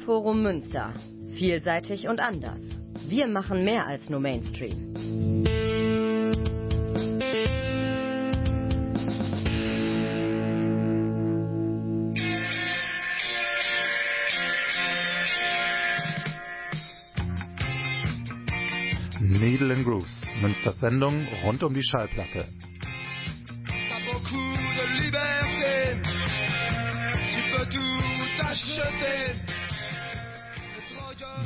Medienforum Münster. Vielseitig und anders. Wir machen mehr als nur Mainstream. Needle and Grooves, Münsters Sendung rund um die Schallplatte.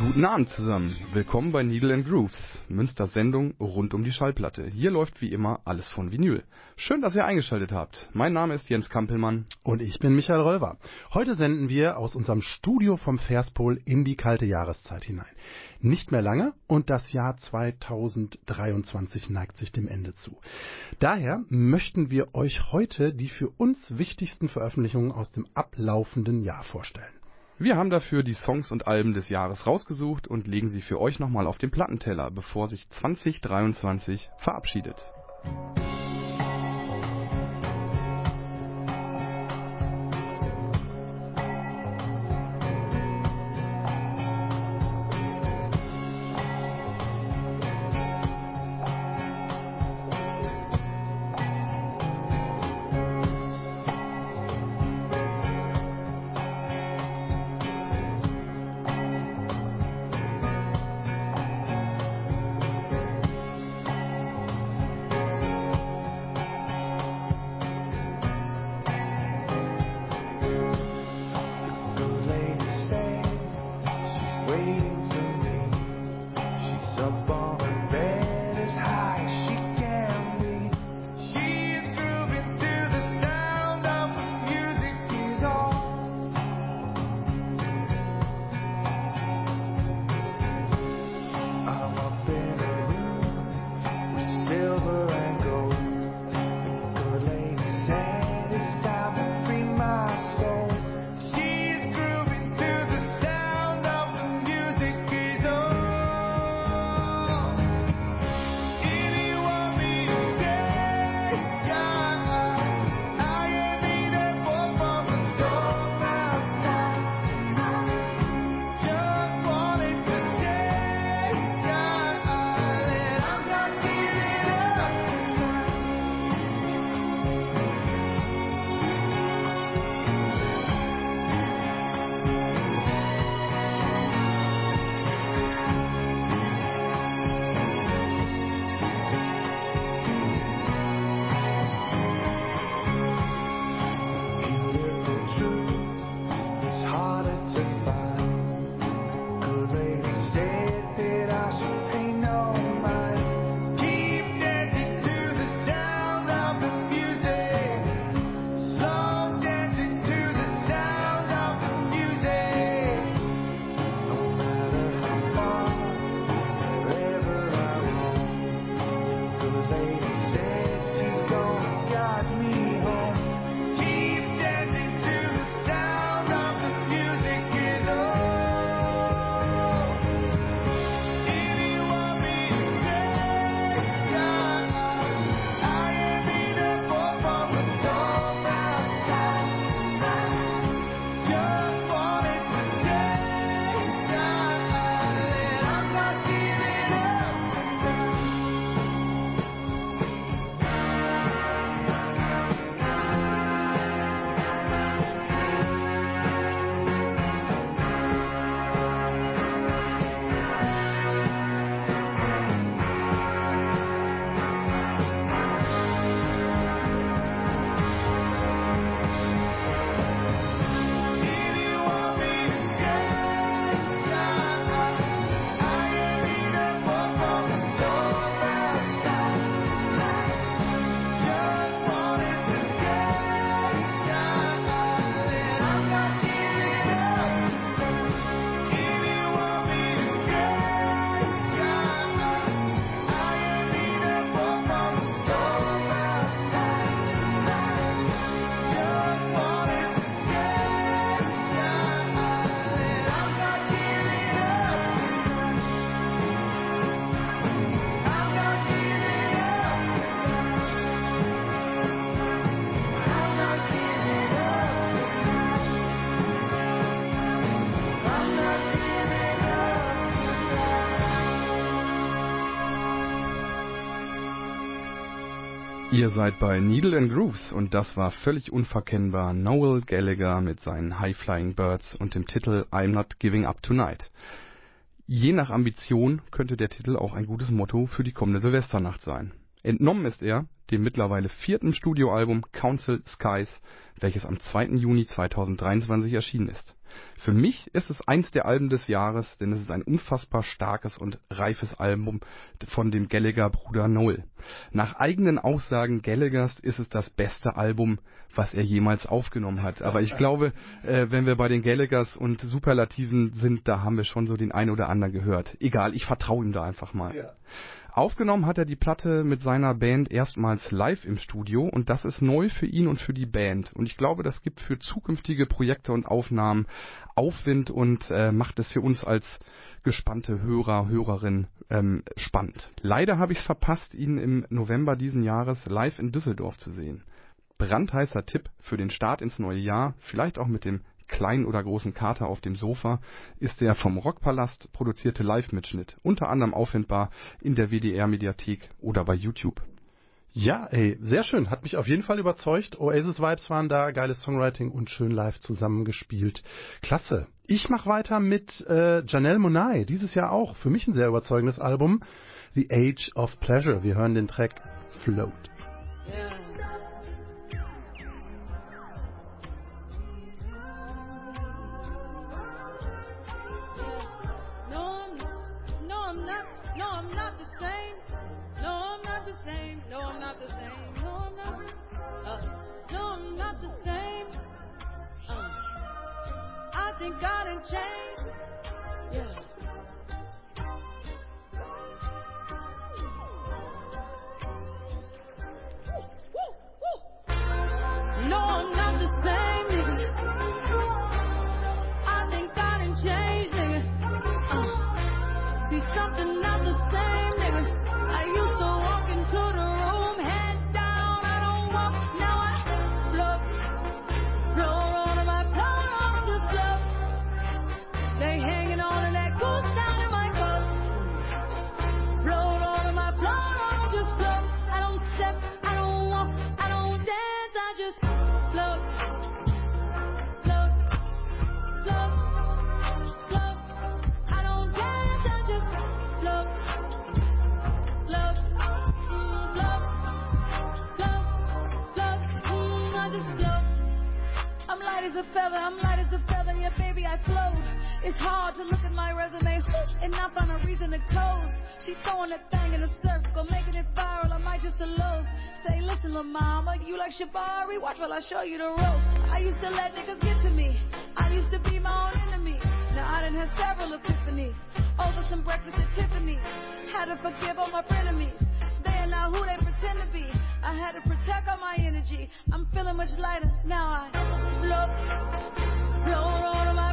Guten Abend zusammen. Willkommen bei Needle and Grooves, Münsters Sendung rund um die Schallplatte. Hier läuft wie immer alles von Vinyl. Schön, dass ihr eingeschaltet habt. Mein Name ist Jens Kampelmann. Und ich bin Michael Rölver. Heute senden wir aus unserem Studio vom Verspol in die kalte Jahreszeit hinein. Nicht mehr lange und das Jahr 2023 neigt sich dem Ende zu. Daher möchten wir euch heute die für uns wichtigsten Veröffentlichungen aus dem ablaufenden Jahr vorstellen. Wir haben dafür die Songs und Alben des Jahres rausgesucht und legen sie für euch nochmal auf den Plattenteller, bevor sich 2023 verabschiedet. Ihr seid bei Needle Grooves und das war völlig unverkennbar Noel Gallagher mit seinen High Flying Birds und dem Titel I'm Not Giving Up Tonight. Je nach Ambition könnte der Titel auch ein gutes Motto für die kommende Silvesternacht sein. Entnommen ist er dem mittlerweile vierten Studioalbum Council Skies, welches am 2. Juni 2023 erschienen ist. Für mich ist es eins der Alben des Jahres, denn es ist ein unfassbar starkes und reifes Album von dem Gallagher-Bruder Noel. Nach eigenen Aussagen Gallaghers ist es das beste Album, was er jemals aufgenommen hat. Aber ich glaube, äh, wenn wir bei den Gallaghers und Superlativen sind, da haben wir schon so den einen oder anderen gehört. Egal, ich vertraue ihm da einfach mal. Ja. Aufgenommen hat er die Platte mit seiner Band erstmals live im Studio und das ist neu für ihn und für die Band. Und ich glaube, das gibt für zukünftige Projekte und Aufnahmen Aufwind und äh, macht es für uns als gespannte Hörer, Hörerin ähm, spannend. Leider habe ich es verpasst, ihn im November diesen Jahres live in Düsseldorf zu sehen. Brandheißer Tipp für den Start ins neue Jahr, vielleicht auch mit dem kleinen oder großen Kater auf dem Sofa, ist der vom Rockpalast produzierte Live-Mitschnitt, unter anderem auffindbar in der WDR-Mediathek oder bei YouTube. Ja, ey, sehr schön. Hat mich auf jeden Fall überzeugt. Oasis-Vibes waren da, geiles Songwriting und schön live zusammengespielt. Klasse. Ich mach weiter mit äh, Janelle Monáe. Dieses Jahr auch. Für mich ein sehr überzeugendes Album. The Age of Pleasure. Wir hören den Track Float. Yeah. nothing got in chains. It's hard to look at my resume and not find a reason to close. She throwing that thing in a circle, making it viral, I might just elope. Say, listen, little mama, you like Shabari? Watch while I show you the ropes. I used to let niggas get to me. I used to be my own enemy. Now I done had several epiphanies. Over some breakfast at Tiffany's. Had to forgive all my frenemies. They are not who they pretend to be. I had to protect all my energy. I'm feeling much lighter now. I blow all of my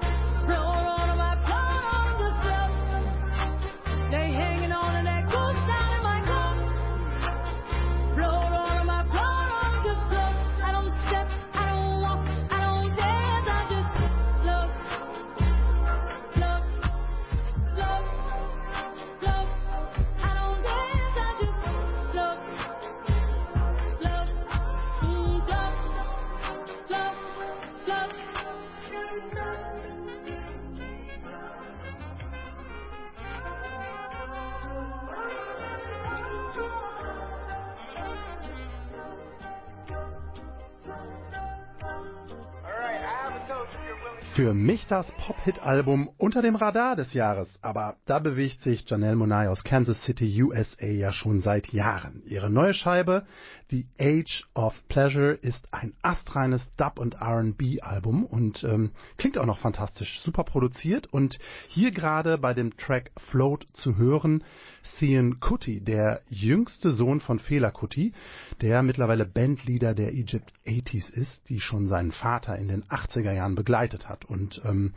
Für mich das Pop-Hit-Album unter dem Radar des Jahres. Aber da bewegt sich Janelle Monáe aus Kansas City, USA ja schon seit Jahren. Ihre neue Scheibe, The Age of Pleasure, ist ein astreines Dub- und R&B-Album und ähm, klingt auch noch fantastisch. Super produziert und hier gerade bei dem Track Float zu hören, Sean Kuti, der jüngste Sohn von Fela Kuti, der mittlerweile Bandleader der Egypt 80s ist, die schon seinen Vater in den 80er Jahren begleitet hat. Und ähm,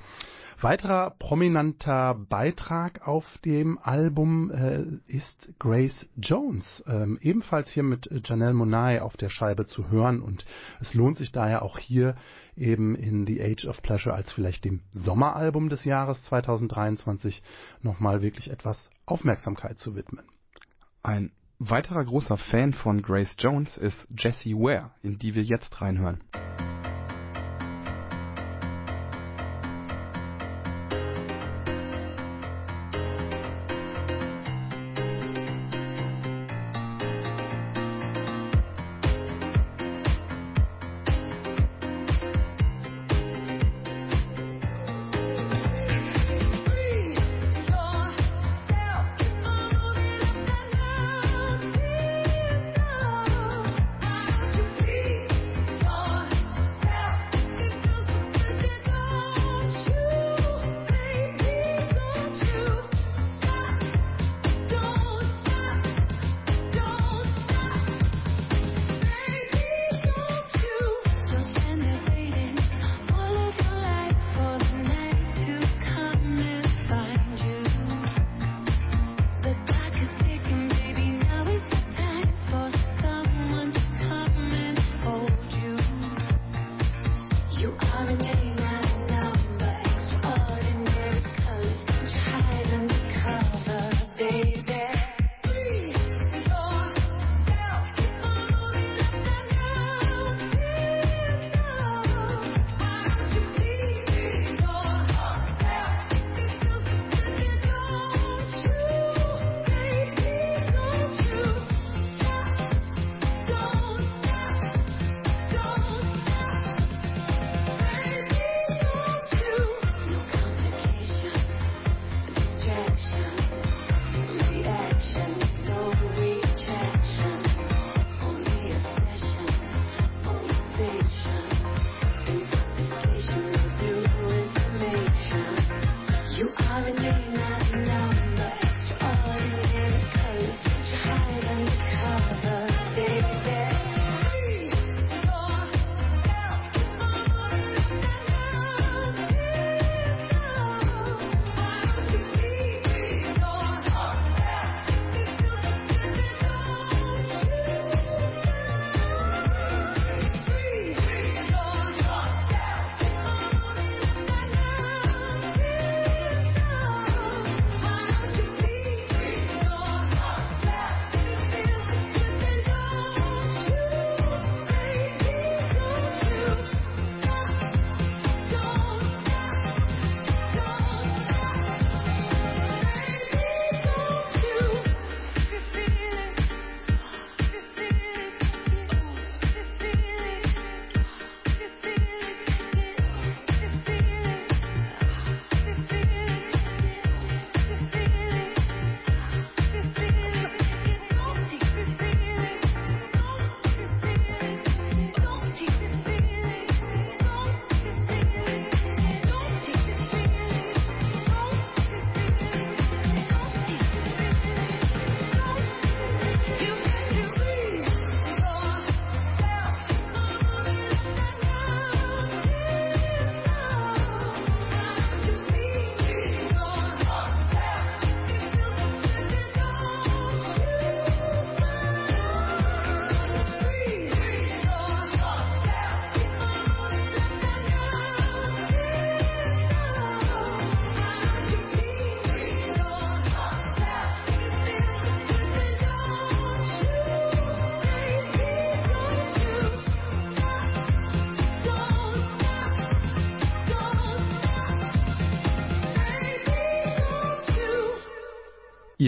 weiterer prominenter Beitrag auf dem Album äh, ist Grace Jones, ähm, ebenfalls hier mit Janelle Monáe auf der Scheibe zu hören. Und es lohnt sich daher auch hier eben in The Age of Pleasure als vielleicht dem Sommeralbum des Jahres 2023 nochmal wirklich etwas Aufmerksamkeit zu widmen. Ein weiterer großer Fan von Grace Jones ist Jessie Ware, in die wir jetzt reinhören.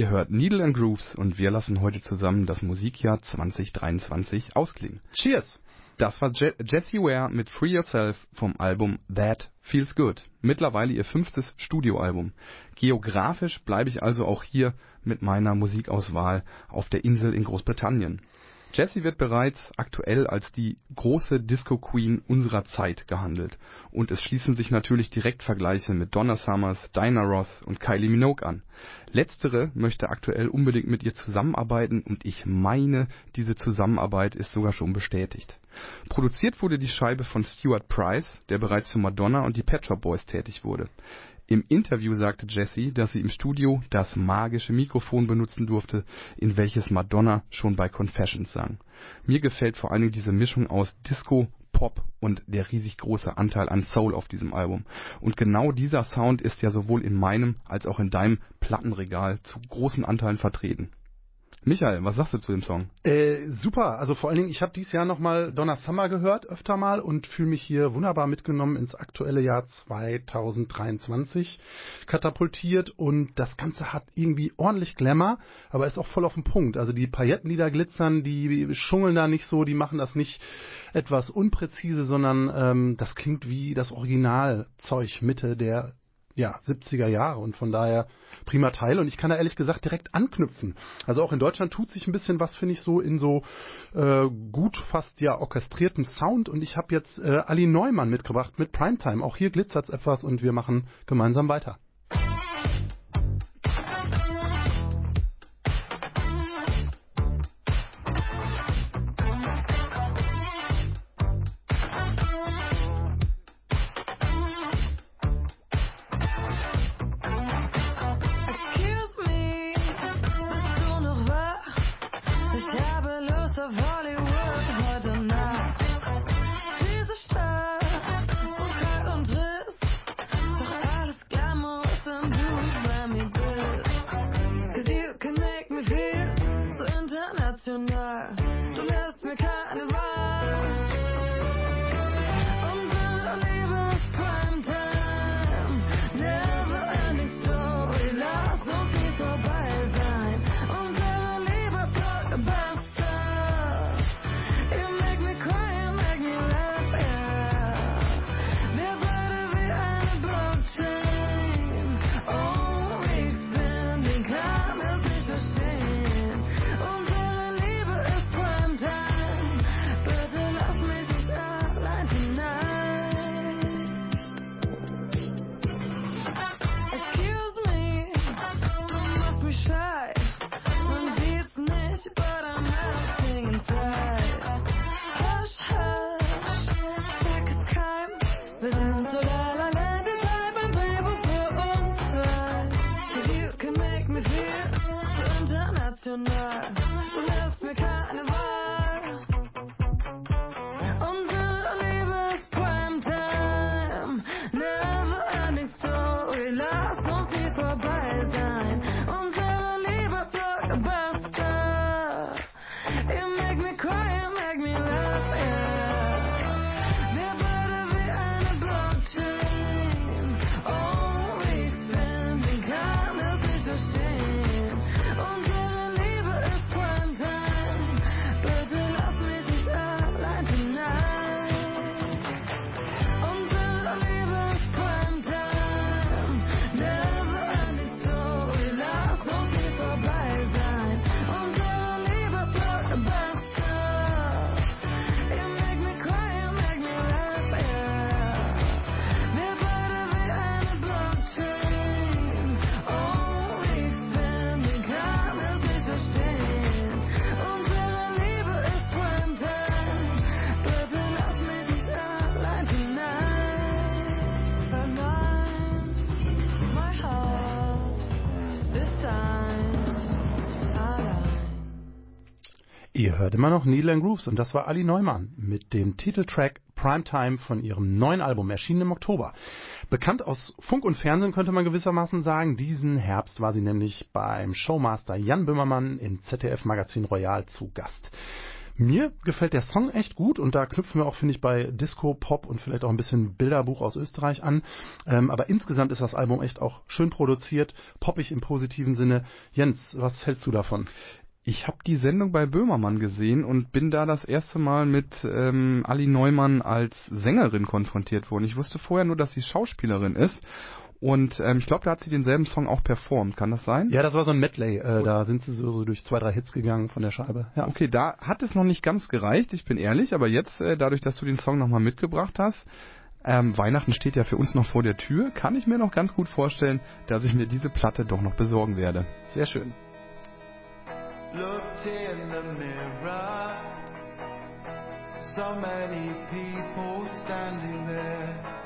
Ihr hört Needle and Grooves und wir lassen heute zusammen das Musikjahr 2023 ausklingen. Cheers! Das war Je Jessie Ware mit Free Yourself vom Album That Feels Good. Mittlerweile ihr fünftes Studioalbum. Geografisch bleibe ich also auch hier mit meiner Musikauswahl auf der Insel in Großbritannien. Jessie wird bereits aktuell als die große Disco Queen unserer Zeit gehandelt und es schließen sich natürlich direkt Vergleiche mit Donna Summers, Diana Ross und Kylie Minogue an. Letztere möchte aktuell unbedingt mit ihr zusammenarbeiten und ich meine, diese Zusammenarbeit ist sogar schon bestätigt. Produziert wurde die Scheibe von Stuart Price, der bereits für Madonna und die Pet Shop Boys tätig wurde. Im Interview sagte Jessie, dass sie im Studio das magische Mikrofon benutzen durfte, in welches Madonna schon bei Confessions sang. Mir gefällt vor allem diese Mischung aus Disco, Pop und der riesig große Anteil an Soul auf diesem Album. Und genau dieser Sound ist ja sowohl in meinem als auch in deinem Plattenregal zu großen Anteilen vertreten. Michael, was sagst du zu dem Song? Äh, super, also vor allen Dingen, ich habe dieses Jahr nochmal Donna Summer gehört, öfter mal, und fühle mich hier wunderbar mitgenommen ins aktuelle Jahr 2023 katapultiert und das Ganze hat irgendwie ordentlich Glamour, aber ist auch voll auf den Punkt. Also die Pailletten, die da glitzern, die schungeln da nicht so, die machen das nicht etwas unpräzise, sondern ähm, das klingt wie das Originalzeug Mitte der ja, 70er Jahre und von daher prima Teil und ich kann da ehrlich gesagt direkt anknüpfen. Also auch in Deutschland tut sich ein bisschen was, finde ich, so in so äh, gut fast ja orchestrierten Sound und ich habe jetzt äh, Ali Neumann mitgebracht mit Primetime. Auch hier glitzert's etwas und wir machen gemeinsam weiter. Hört immer noch Needle and Grooves und das war Ali Neumann mit dem Titeltrack Primetime von ihrem neuen Album, erschienen im Oktober. Bekannt aus Funk und Fernsehen könnte man gewissermaßen sagen. Diesen Herbst war sie nämlich beim Showmaster Jan Böhmermann im ZDF-Magazin Royal zu Gast. Mir gefällt der Song echt gut und da knüpfen wir auch, finde ich, bei Disco, Pop und vielleicht auch ein bisschen Bilderbuch aus Österreich an. Ähm, aber insgesamt ist das Album echt auch schön produziert, poppig im positiven Sinne. Jens, was hältst du davon? Ich habe die Sendung bei Böhmermann gesehen und bin da das erste Mal mit ähm, Ali Neumann als Sängerin konfrontiert worden. Ich wusste vorher nur, dass sie Schauspielerin ist. Und ähm, ich glaube, da hat sie denselben Song auch performt. Kann das sein? Ja, das war so ein Medley. Äh, da sind sie so, so durch zwei, drei Hits gegangen von der Scheibe. Ja. Okay, da hat es noch nicht ganz gereicht, ich bin ehrlich, aber jetzt, äh, dadurch, dass du den Song nochmal mitgebracht hast, ähm, Weihnachten steht ja für uns noch vor der Tür, kann ich mir noch ganz gut vorstellen, dass ich mir diese Platte doch noch besorgen werde. Sehr schön. Looked in the mirror. So many people standing there.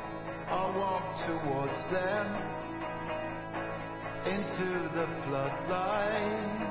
I walked towards them into the floodlight.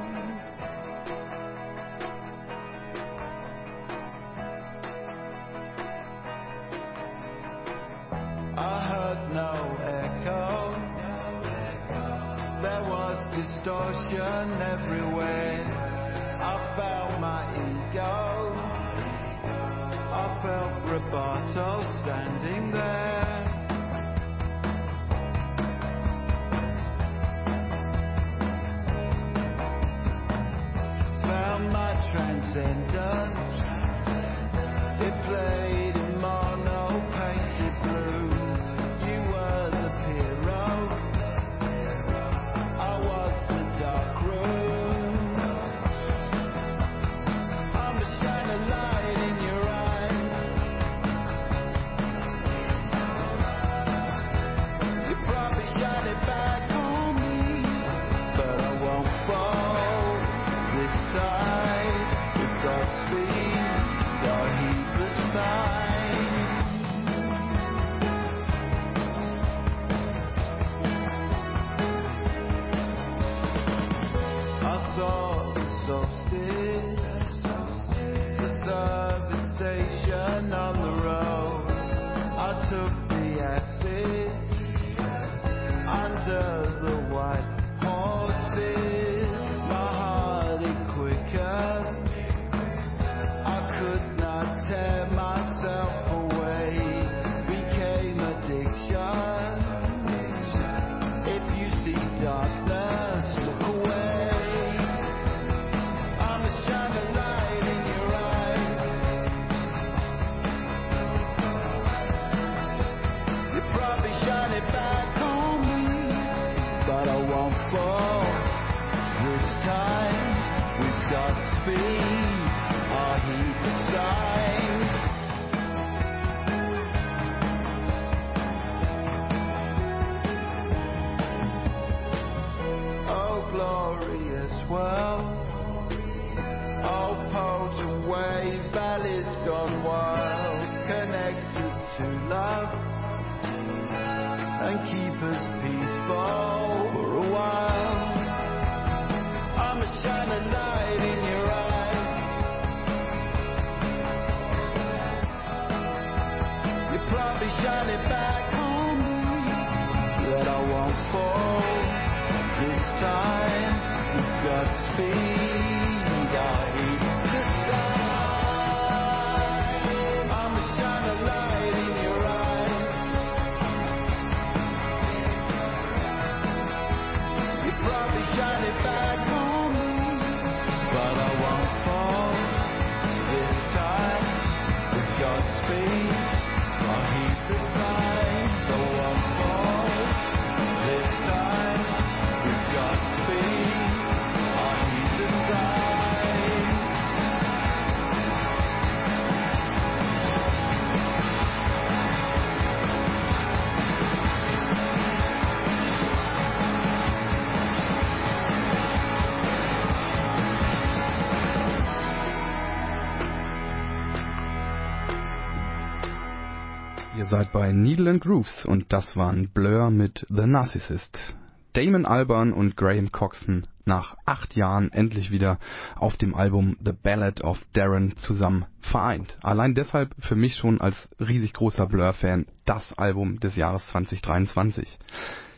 Seid bei Needle and Grooves und das waren Blur mit The Narcissist. Damon Albarn und Graham Coxon nach acht Jahren endlich wieder auf dem Album The Ballad of Darren zusammen vereint. Allein deshalb für mich schon als riesig großer Blur-Fan das Album des Jahres 2023.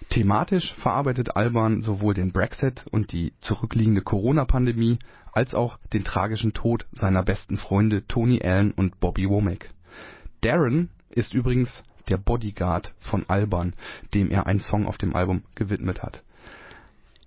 Thematisch verarbeitet Alban sowohl den Brexit und die zurückliegende Corona-Pandemie als auch den tragischen Tod seiner besten Freunde Tony Allen und Bobby Womack. Darren ist übrigens der Bodyguard von Alban, dem er einen Song auf dem Album gewidmet hat.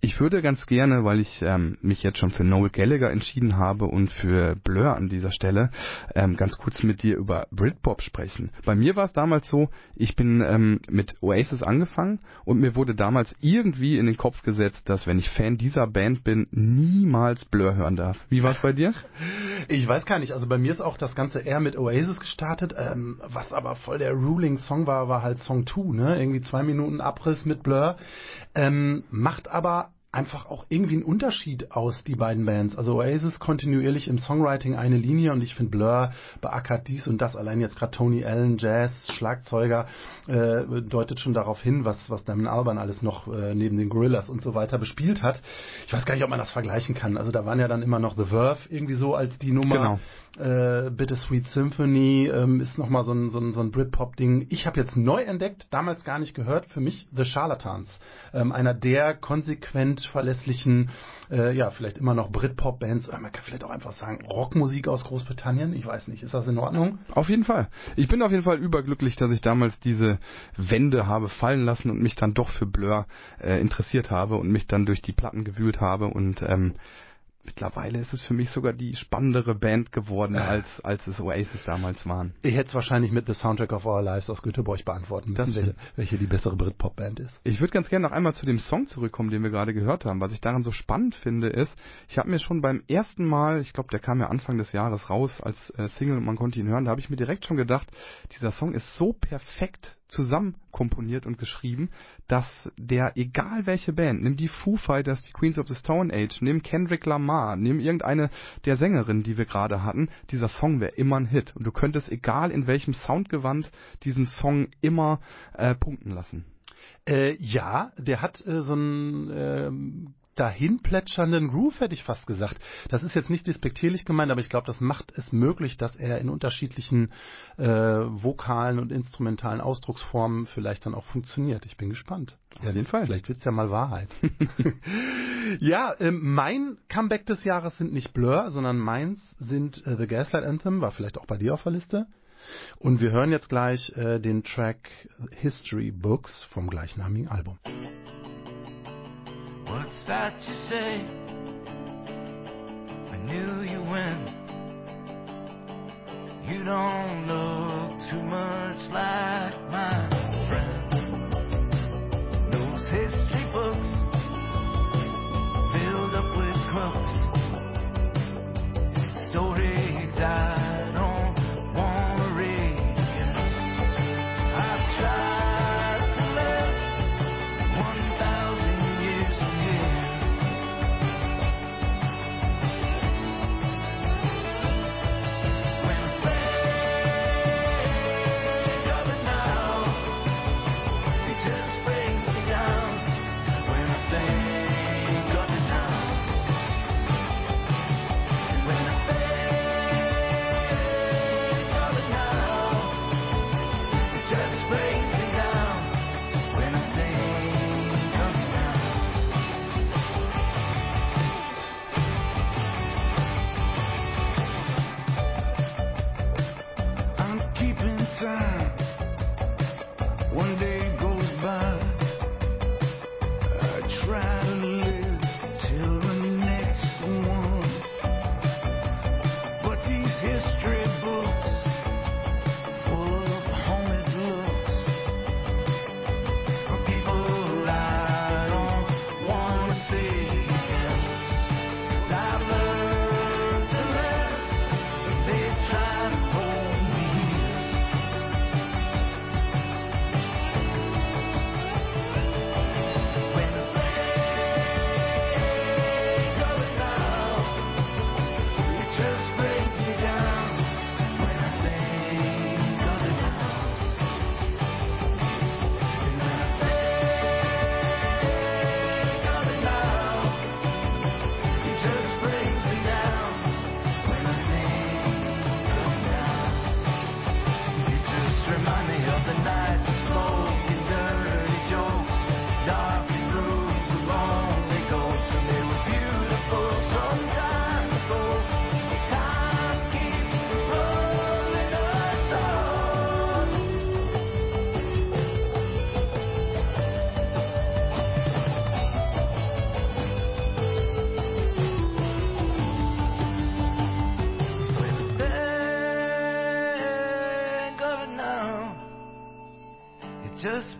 Ich würde ganz gerne, weil ich ähm, mich jetzt schon für Noel Gallagher entschieden habe und für Blur an dieser Stelle, ähm, ganz kurz mit dir über Britpop sprechen. Bei mir war es damals so, ich bin ähm, mit Oasis angefangen und mir wurde damals irgendwie in den Kopf gesetzt, dass wenn ich Fan dieser Band bin, niemals Blur hören darf. Wie war es bei dir? Ich weiß gar nicht, also bei mir ist auch das Ganze eher mit Oasis gestartet, ähm, was aber voll der ruling Song war, war halt Song 2, ne? Irgendwie zwei Minuten Abriss mit Blur. Ähm, macht aber einfach auch irgendwie ein Unterschied aus, die beiden Bands. Also Oasis kontinuierlich im Songwriting eine Linie und ich finde Blur beackert dies und das. Allein jetzt gerade Tony Allen, Jazz, Schlagzeuger, äh, deutet schon darauf hin, was, was Damon Alban alles noch äh, neben den Gorillas und so weiter bespielt hat. Ich weiß gar nicht, ob man das vergleichen kann. Also da waren ja dann immer noch The Verve irgendwie so als die Nummer. Genau. Äh, Bittersweet Symphony ähm, ist nochmal so ein, so ein, so ein Britpop-Ding. Ich habe jetzt neu entdeckt, damals gar nicht gehört, für mich The Charlatans. Ähm, einer der konsequent verlässlichen, äh, ja, vielleicht immer noch Britpop-Bands, man kann vielleicht auch einfach sagen, Rockmusik aus Großbritannien. Ich weiß nicht, ist das in Ordnung? Auf jeden Fall. Ich bin auf jeden Fall überglücklich, dass ich damals diese Wände habe fallen lassen und mich dann doch für Blur äh, interessiert habe und mich dann durch die Platten gewühlt habe und ähm, mittlerweile ist es für mich sogar die spannendere Band geworden, als, als es Oasis damals waren. Ich hätte es wahrscheinlich mit The Soundtrack of Our Lives aus Göteborg beantworten müssen, welche, welche die bessere Britpop-Band ist. Ich würde ganz gerne noch einmal zu dem Song zurückkommen, den wir gerade gehört haben. Was ich daran so spannend finde, ist, ich habe mir schon beim ersten Mal, ich glaube, der kam ja Anfang des Jahres raus als äh, Single und man konnte ihn hören, da habe ich mir direkt schon gedacht, dieser Song ist so perfekt zusammen komponiert und geschrieben, dass der, egal welche Band, nimm die Foo Fighters, die Queens of the Stone Age, nimm Kendrick Lamar, nimm irgendeine der Sängerinnen, die wir gerade hatten, dieser Song wäre immer ein Hit. Und du könntest, egal in welchem Soundgewand, diesen Song immer äh, punkten lassen. Äh, ja, der hat äh, so einen ähm, dahin plätschernden Groove, hätte ich fast gesagt. Das ist jetzt nicht despektierlich gemeint, aber ich glaube, das macht es möglich, dass er in unterschiedlichen äh, vokalen und instrumentalen Ausdrucksformen vielleicht dann auch funktioniert. Ich bin gespannt. Auf jeden Fall. Vielleicht wird's ja mal Wahrheit. ja, ähm, mein Comeback des Jahres sind nicht Blur, sondern meins sind äh, The Gaslight Anthem, war vielleicht auch bei dir auf der Liste. Und wir hören jetzt gleich äh, den Track History Books vom gleichnamigen Album. What's that you say? I knew you when you don't look too much like my friend. Those history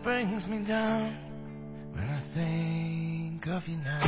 brings me down when I think of you now.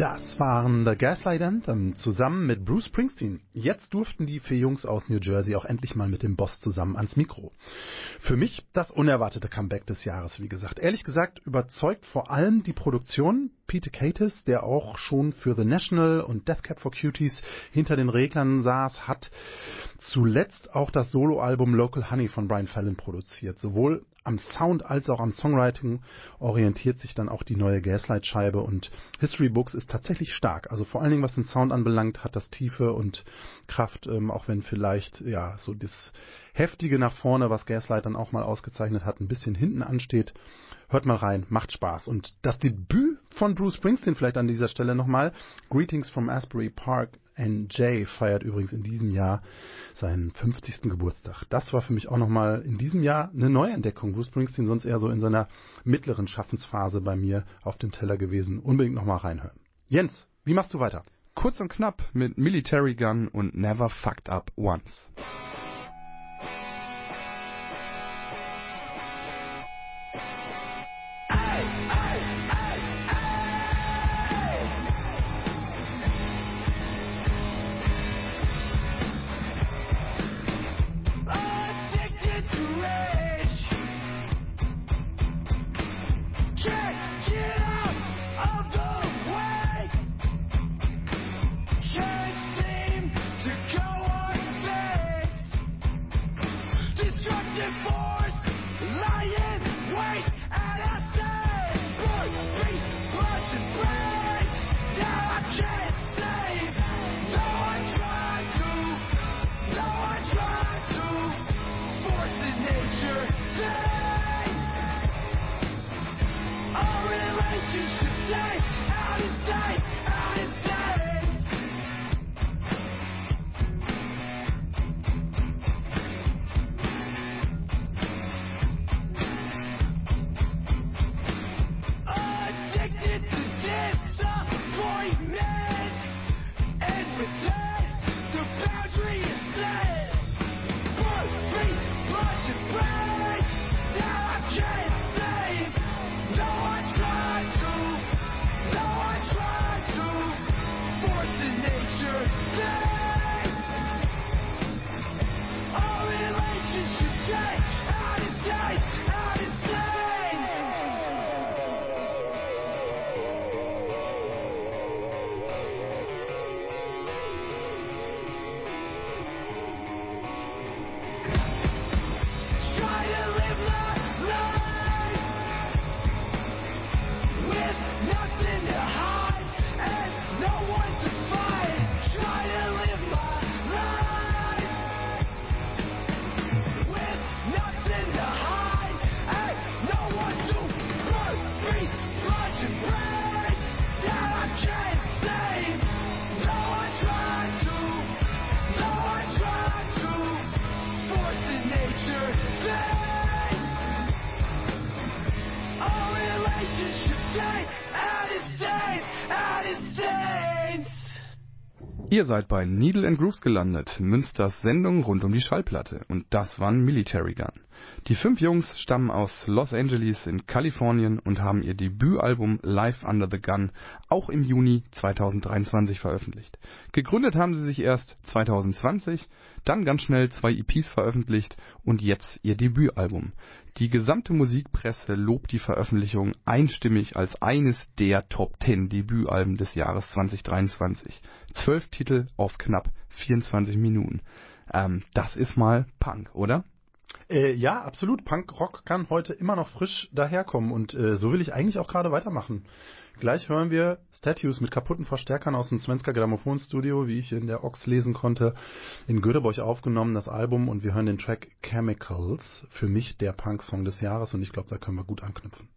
Das waren The Gaslight Anthem zusammen mit Bruce Springsteen. Jetzt durften die vier Jungs aus New Jersey auch endlich mal mit dem Boss zusammen ans Mikro. Für mich das unerwartete Comeback des Jahres, wie gesagt. Ehrlich gesagt überzeugt vor allem die Produktion. Peter Katis, der auch schon für The National und Death Cab for Cuties hinter den Reglern saß, hat zuletzt auch das Soloalbum Local Honey von Brian Fallon produziert. Sowohl am Sound als auch am Songwriting orientiert sich dann auch die neue Gaslight-Scheibe und History Books ist tatsächlich stark. Also vor allen Dingen, was den Sound anbelangt, hat das Tiefe und Kraft, ähm, auch wenn vielleicht ja so das Heftige nach vorne, was Gaslight dann auch mal ausgezeichnet hat, ein bisschen hinten ansteht. Hört mal rein, macht Spaß. Und das Debüt von Bruce Springsteen vielleicht an dieser Stelle nochmal. Greetings from Asbury Park. NJ feiert übrigens in diesem Jahr seinen 50. Geburtstag. Das war für mich auch nochmal in diesem Jahr eine Neuentdeckung. Bruce Springsteen sonst eher so in seiner mittleren Schaffensphase bei mir auf dem Teller gewesen. Unbedingt nochmal reinhören. Jens, wie machst du weiter? Kurz und knapp mit Military Gun und Never Fucked Up Once. Ihr seid bei Needle and Grooves gelandet, Münsters Sendung rund um die Schallplatte. Und das waren Military Gun. Die fünf Jungs stammen aus Los Angeles in Kalifornien und haben ihr Debütalbum Live Under the Gun auch im Juni 2023 veröffentlicht. Gegründet haben sie sich erst 2020, dann ganz schnell zwei EPs veröffentlicht und jetzt ihr Debütalbum. Die gesamte Musikpresse lobt die Veröffentlichung einstimmig als eines der Top 10 Debütalben des Jahres 2023. Zwölf Titel auf knapp 24 Minuten. Ähm, das ist mal Punk, oder? Äh, ja, absolut. Punk-Rock kann heute immer noch frisch daherkommen und äh, so will ich eigentlich auch gerade weitermachen. Gleich hören wir Statues mit kaputten Verstärkern aus dem Svenska Grammophonstudio, wie ich in der Ox lesen konnte, in Göteborg aufgenommen, das Album, und wir hören den Track Chemicals, für mich der Punk-Song des Jahres und ich glaube, da können wir gut anknüpfen.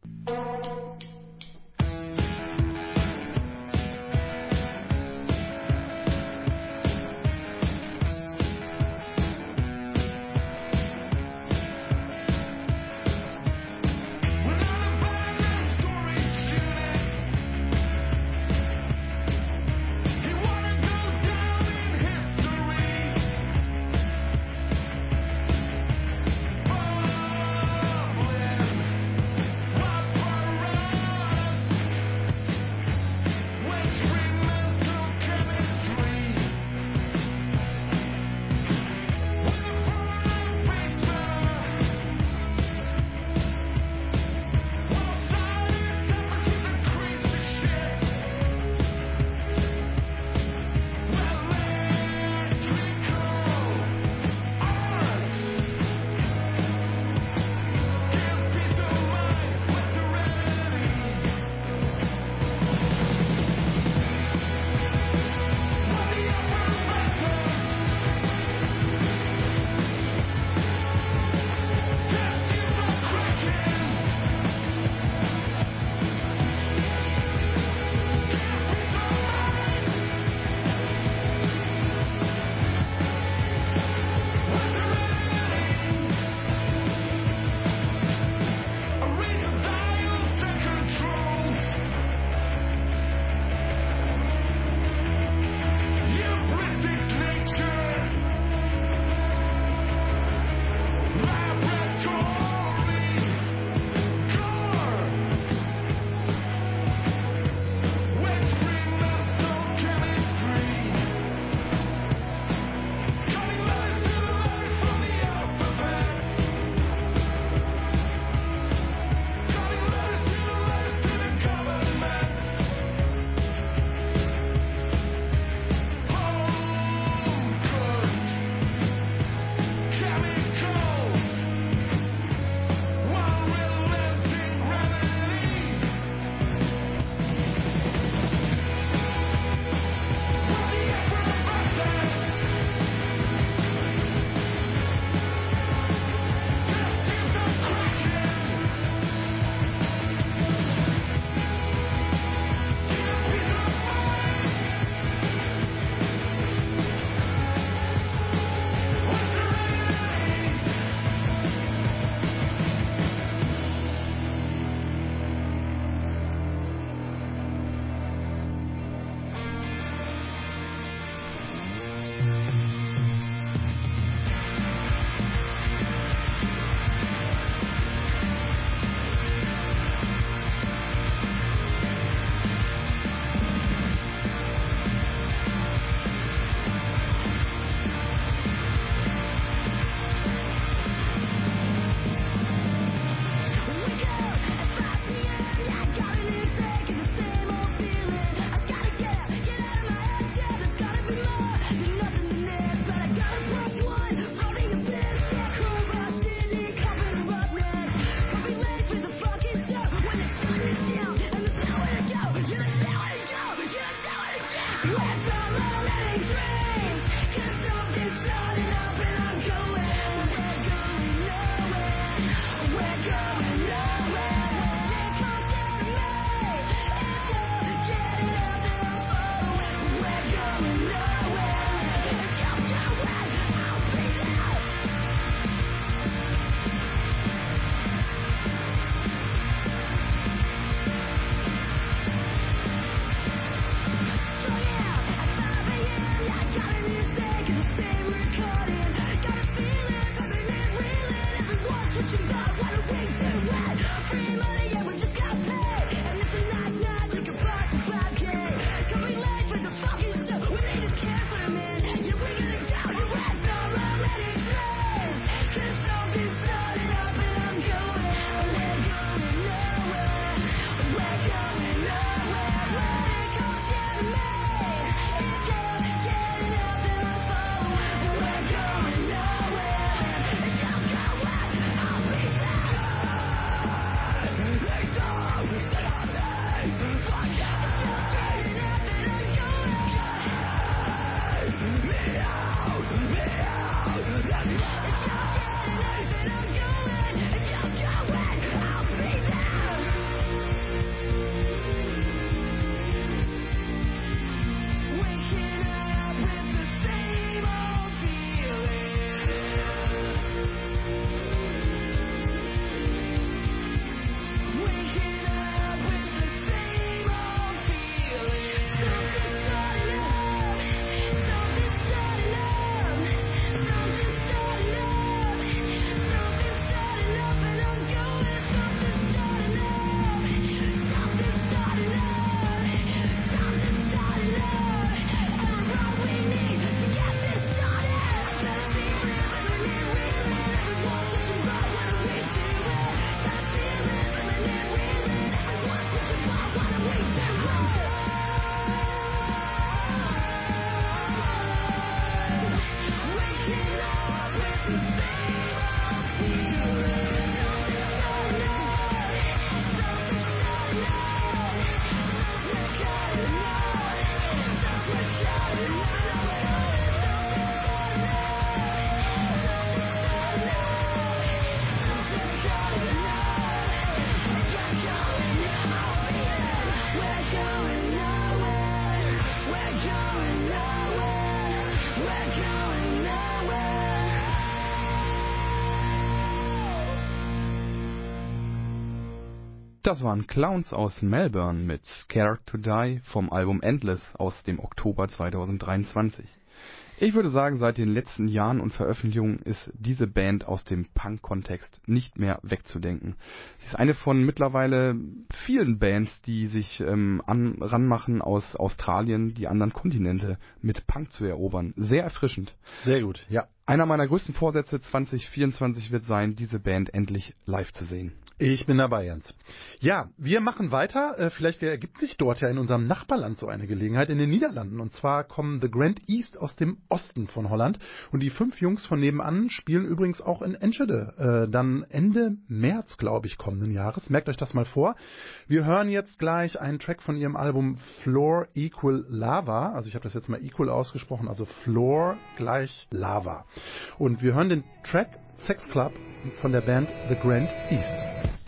Das waren Clowns aus Melbourne mit Scared to Die vom Album Endless aus dem Oktober 2023. Ich würde sagen, seit den letzten Jahren und Veröffentlichungen ist diese Band aus dem Punk-Kontext nicht mehr wegzudenken. Sie ist eine von mittlerweile vielen Bands, die sich ähm, an, ranmachen, aus Australien die anderen Kontinente mit Punk zu erobern. Sehr erfrischend. Sehr gut, ja. Einer meiner größten Vorsätze 2024 wird sein, diese Band endlich live zu sehen. Ich bin dabei, Jens. Ja, wir machen weiter. Äh, Vielleicht ergibt sich dort ja in unserem Nachbarland so eine Gelegenheit in den Niederlanden. Und zwar kommen The Grand East aus dem Osten von Holland. Und die fünf Jungs von nebenan spielen übrigens auch in Enschede. Äh, dann Ende März, glaube ich, kommenden Jahres. Merkt euch das mal vor. Wir hören jetzt gleich einen Track von ihrem Album Floor Equal Lava. Also ich habe das jetzt mal equal ausgesprochen. Also Floor gleich Lava. Und wir hören den Track Sex Club von der Band The Grand East.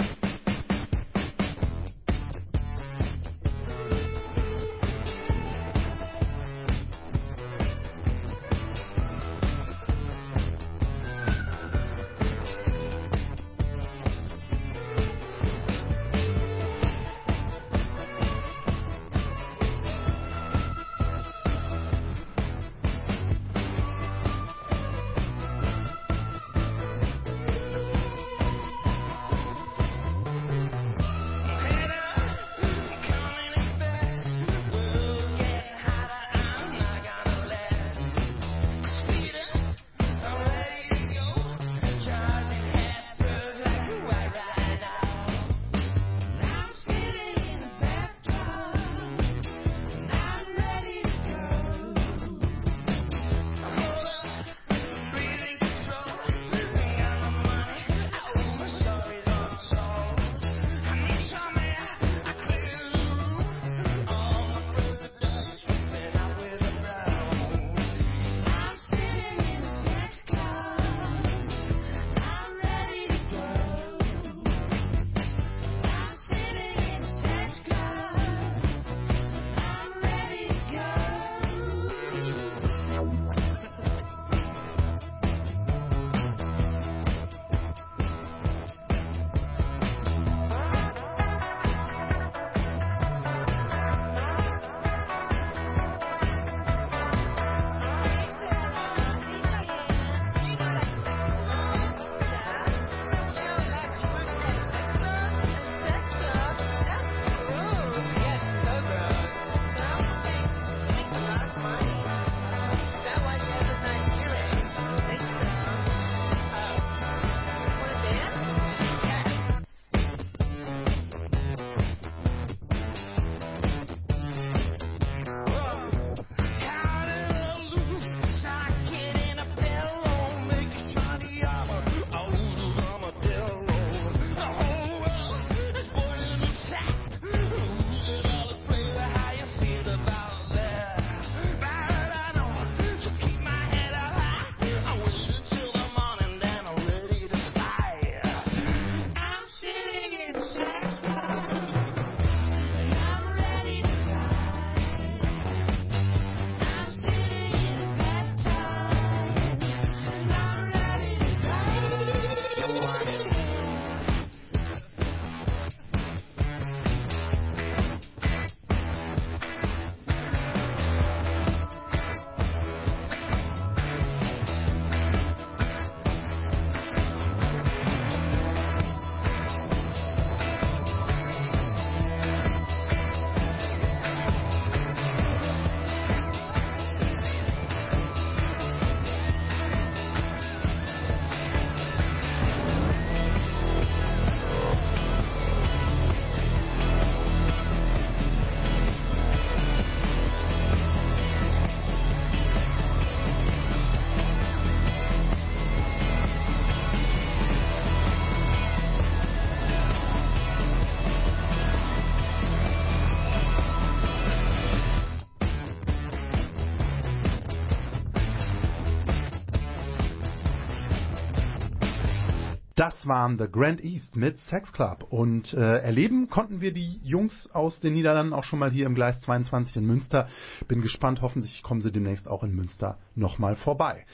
Das waren The Grand East mit Sex Club. Und äh, erleben konnten wir die Jungs aus den Niederlanden auch schon mal hier im Gleis 22 in Münster. Bin gespannt, hoffentlich kommen sie demnächst auch in Münster nochmal vorbei.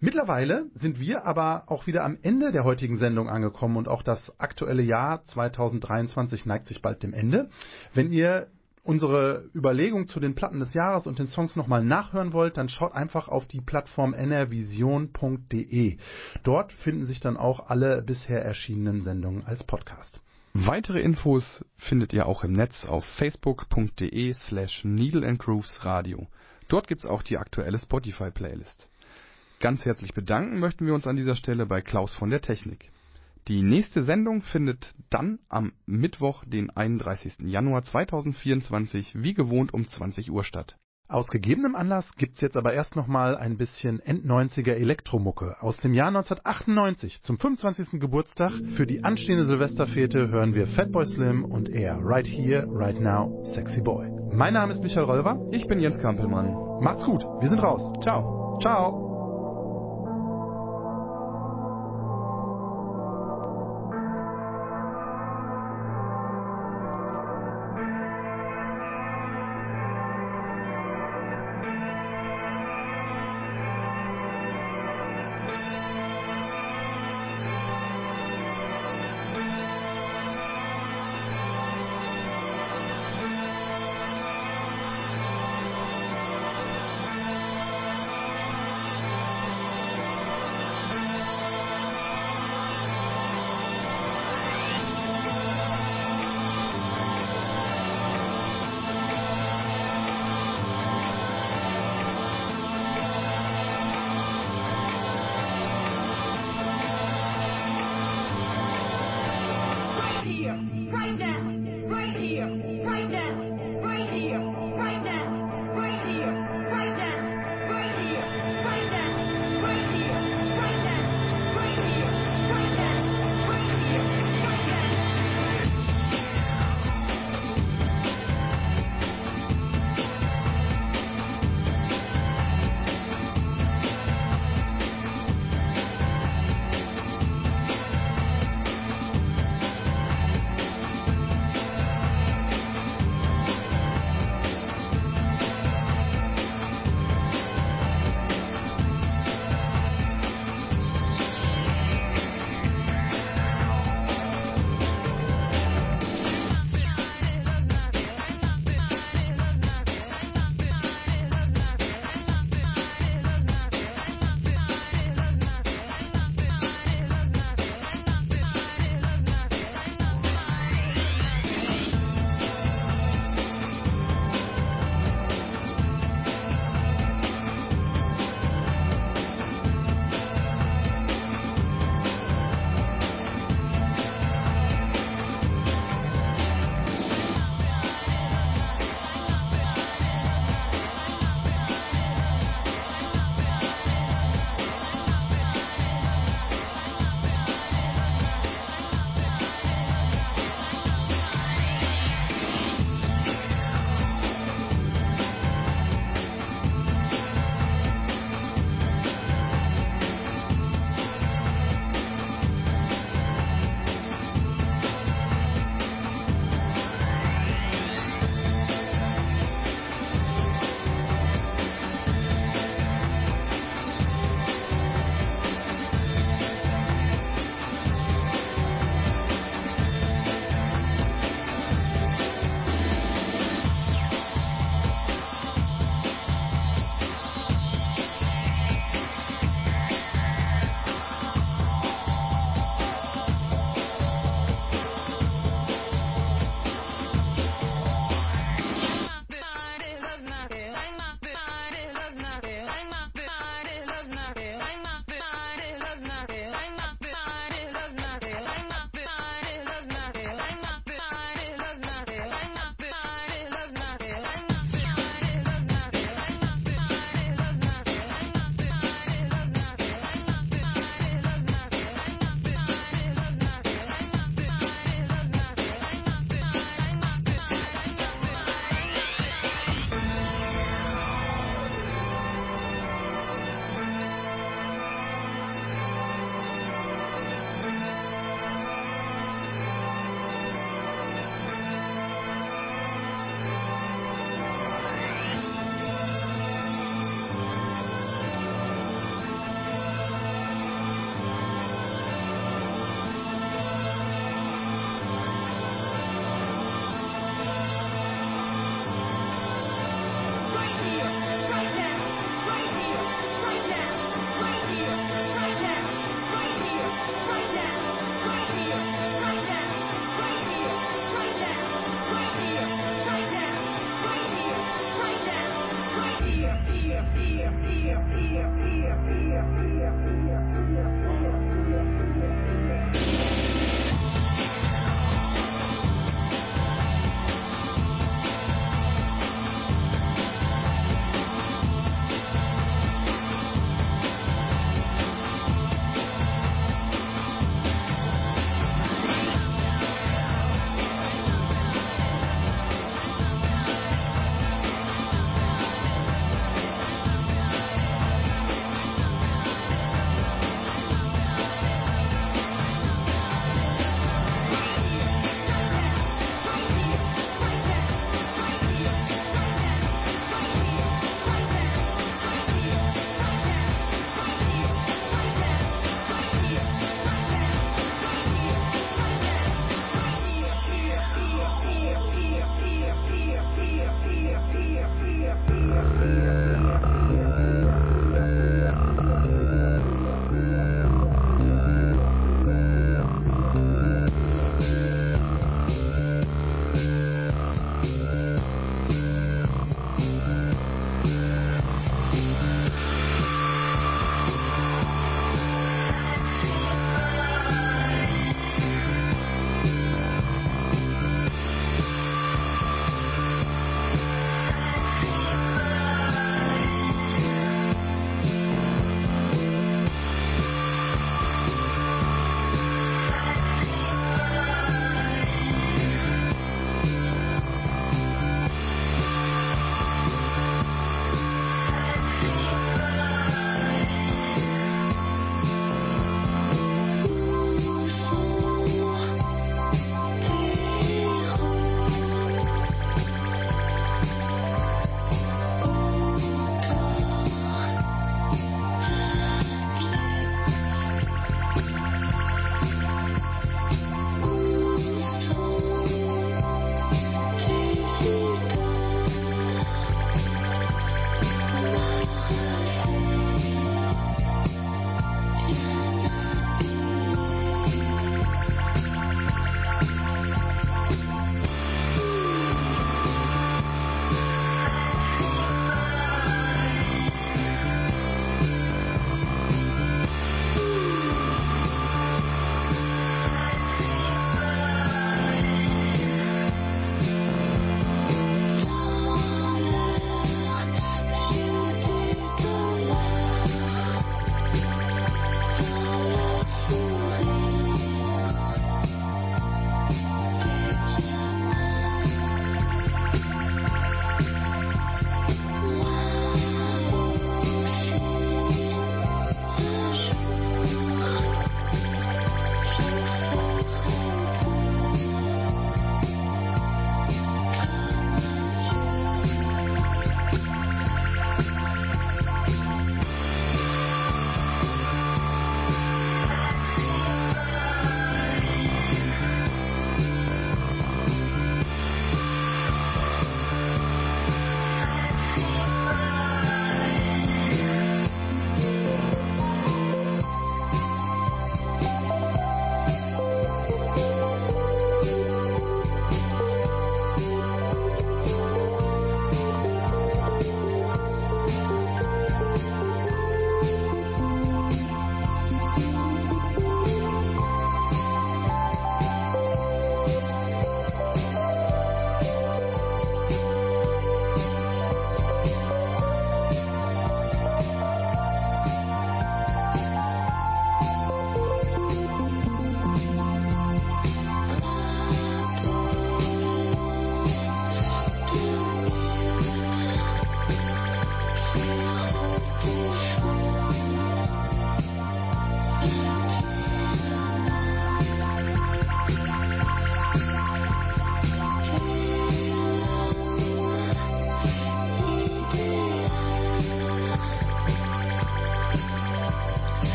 Mittlerweile sind wir aber auch wieder am Ende der heutigen Sendung angekommen und auch das aktuelle Jahr 2023 neigt sich bald dem Ende. Wenn ihr unsere Überlegung zu den Platten des Jahres und den Songs nochmal nachhören wollt, dann schaut einfach auf die Plattform nrvision.de. Dort finden sich dann auch alle bisher erschienenen Sendungen als Podcast. Weitere Infos findet ihr auch im Netz auf facebook.de slash needleandgroovesradio. Dort gibt's auch die aktuelle Spotify-Playlist. Ganz herzlich bedanken möchten wir uns an dieser Stelle bei Klaus von der Technik. Die nächste Sendung findet dann am Mittwoch, den 31. Januar 2024, wie gewohnt um 20 Uhr statt. Aus gegebenem Anlass gibt's jetzt aber erst nochmal ein bisschen End-90er Elektromucke. Aus dem Jahr 1998 zum 25. Geburtstag für die anstehende Silvesterfete hören wir Fatboy Slim und er Right Here, Right Now, Sexy Boy. Mein Name ist Michael Rölver. Ich bin Jens Kampelmann. Macht's gut, wir sind raus. Ciao. Ciao.